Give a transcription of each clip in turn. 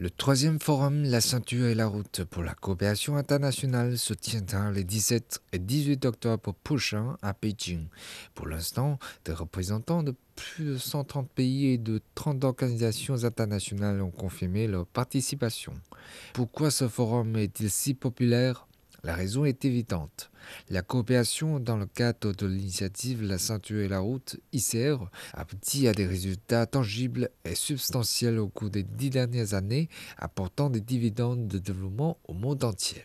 Le troisième forum La ceinture et la route pour la coopération internationale se tiendra les 17 et 18 octobre prochains à Pékin. Pour l'instant, des représentants de plus de 130 pays et de 30 organisations internationales ont confirmé leur participation. Pourquoi ce forum est-il si populaire? La raison est évidente. La coopération dans le cadre de l'initiative La ceinture et la route, ICR, aboutit à des résultats tangibles et substantiels au cours des dix dernières années, apportant des dividendes de développement au monde entier.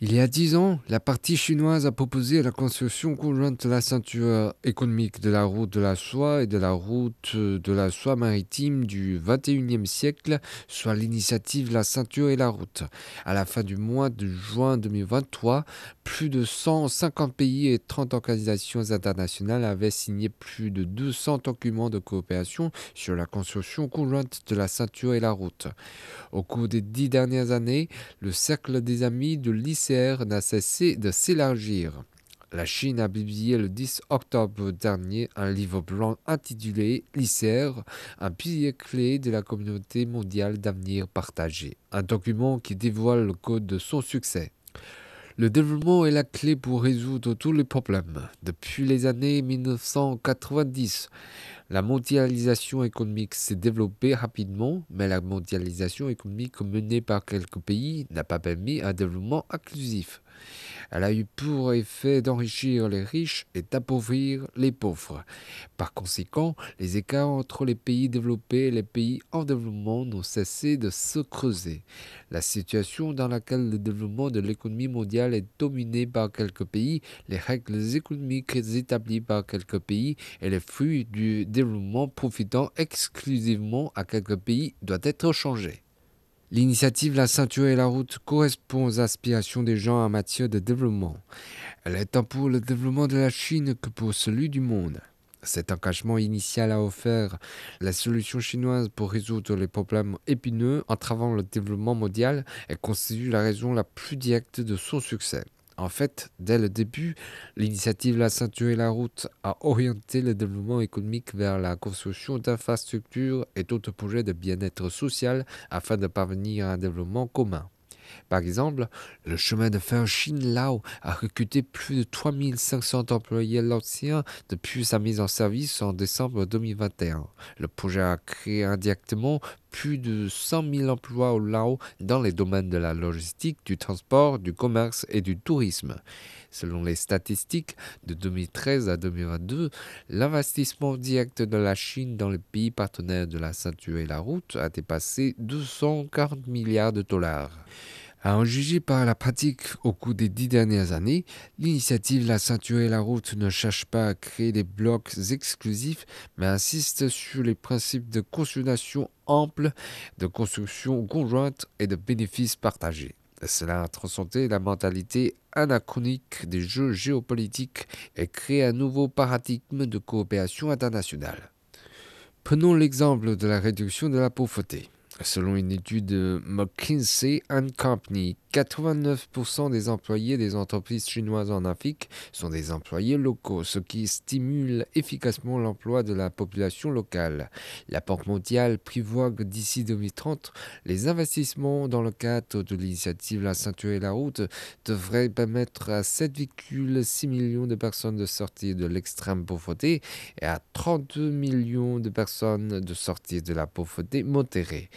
Il y a dix ans, la partie chinoise a proposé la construction conjointe de la ceinture économique de la route de la soie et de la route de la soie maritime du XXIe siècle, soit l'initiative La ceinture et la route. À la fin du mois de juin 2023, plus de 150 pays et 30 organisations internationales avaient signé plus de 200 documents de coopération sur la construction conjointe de la ceinture et la route. Au cours des dix dernières années, le cercle des amis de l'ICR n'a cessé de s'élargir. La Chine a publié le 10 octobre dernier un livre blanc intitulé L'ICR, un pilier clé de la communauté mondiale d'avenir partagé, un document qui dévoile le code de son succès. Le développement est la clé pour résoudre tous les problèmes. Depuis les années 1990, la mondialisation économique s'est développée rapidement, mais la mondialisation économique menée par quelques pays n'a pas permis un développement inclusif. Elle a eu pour effet d'enrichir les riches et d'appauvrir les pauvres. Par conséquent, les écarts entre les pays développés et les pays en développement n'ont cessé de se creuser. La situation dans laquelle le développement de l'économie mondiale est dominé par quelques pays, les règles économiques établies par quelques pays et les fruits du développement profitant exclusivement à quelques pays doit être changés. L'initiative La ceinture et la route correspond aux aspirations des gens en matière de développement. Elle est tant pour le développement de la Chine que pour celui du monde. Cet engagement initial a offert la solution chinoise pour résoudre les problèmes épineux entravant le développement mondial et constitue la raison la plus directe de son succès. En fait, dès le début, l'initiative La ceinture et la route a orienté le développement économique vers la construction d'infrastructures et d'autres projets de bien-être social afin de parvenir à un développement commun. Par exemple, le chemin de fer Chine-Lao a recruté plus de 3500 employés laotiens depuis sa mise en service en décembre 2021. Le projet a créé indirectement plus de 100 000 emplois au Lao dans les domaines de la logistique, du transport, du commerce et du tourisme. Selon les statistiques de 2013 à 2022, l'investissement direct de la Chine dans les pays partenaires de la ceinture et la route a dépassé 240 milliards de dollars. À en juger par la pratique au cours des dix dernières années, l'initiative La ceinture et la route ne cherche pas à créer des blocs exclusifs, mais insiste sur les principes de consultation ample, de construction conjointe et de bénéfices partagés. Cela a transcendé la mentalité anachronique des jeux géopolitiques et créé un nouveau paradigme de coopération internationale. Prenons l'exemple de la réduction de la pauvreté. Selon une étude de McKinsey Company, 89% des employés des entreprises chinoises en Afrique sont des employés locaux, ce qui stimule efficacement l'emploi de la population locale. La Banque mondiale prévoit que d'ici 2030, les investissements dans le cadre de l'initiative La ceinture et la route devraient permettre à 7,6 millions de personnes de sortir de l'extrême pauvreté et à 32 millions de personnes de sortir de la pauvreté modérée.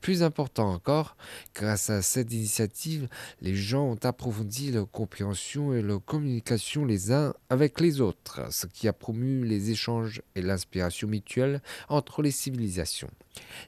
Plus important encore, grâce à cette initiative, les gens ont approfondi leur compréhension et leur communication les uns avec les autres, ce qui a promu les échanges et l'inspiration mutuelle entre les civilisations.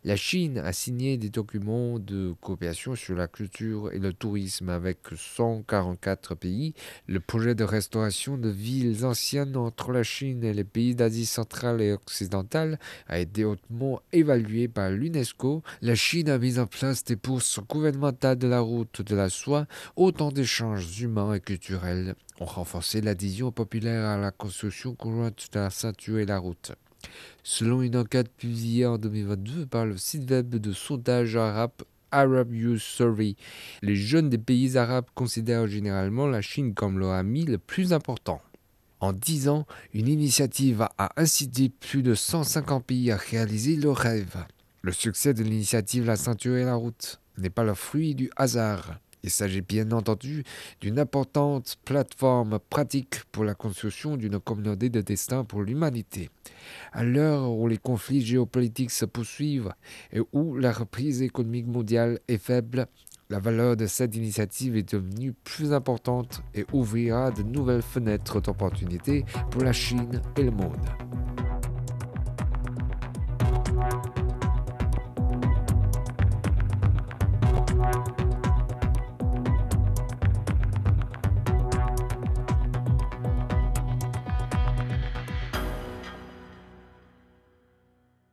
La Chine a signé des documents de coopération sur la culture et le tourisme avec 144 pays. Le projet de restauration de villes anciennes entre la Chine et les pays d'Asie centrale et occidentale a été hautement évalué par l'UNESCO. La Chine a mis en place des bourses gouvernementales de la route de la soie. Autant d'échanges humains et culturels ont renforcé l'adhésion populaire à la construction conjointe de la ceinture et la route. Selon une enquête publiée en 2022 par le site web de sondage arabe Arab Youth Survey. Les jeunes des pays arabes considèrent généralement la Chine comme leur ami le plus important. En 10 ans, une initiative a incité plus de 150 pays à réaliser leurs rêves. Le succès de l'initiative La ceinture et la route n'est pas le fruit du hasard. Il s'agit bien entendu d'une importante plateforme pratique pour la construction d'une communauté de destin pour l'humanité. À l'heure où les conflits géopolitiques se poursuivent et où la reprise économique mondiale est faible, la valeur de cette initiative est devenue plus importante et ouvrira de nouvelles fenêtres d'opportunités pour la Chine et le monde.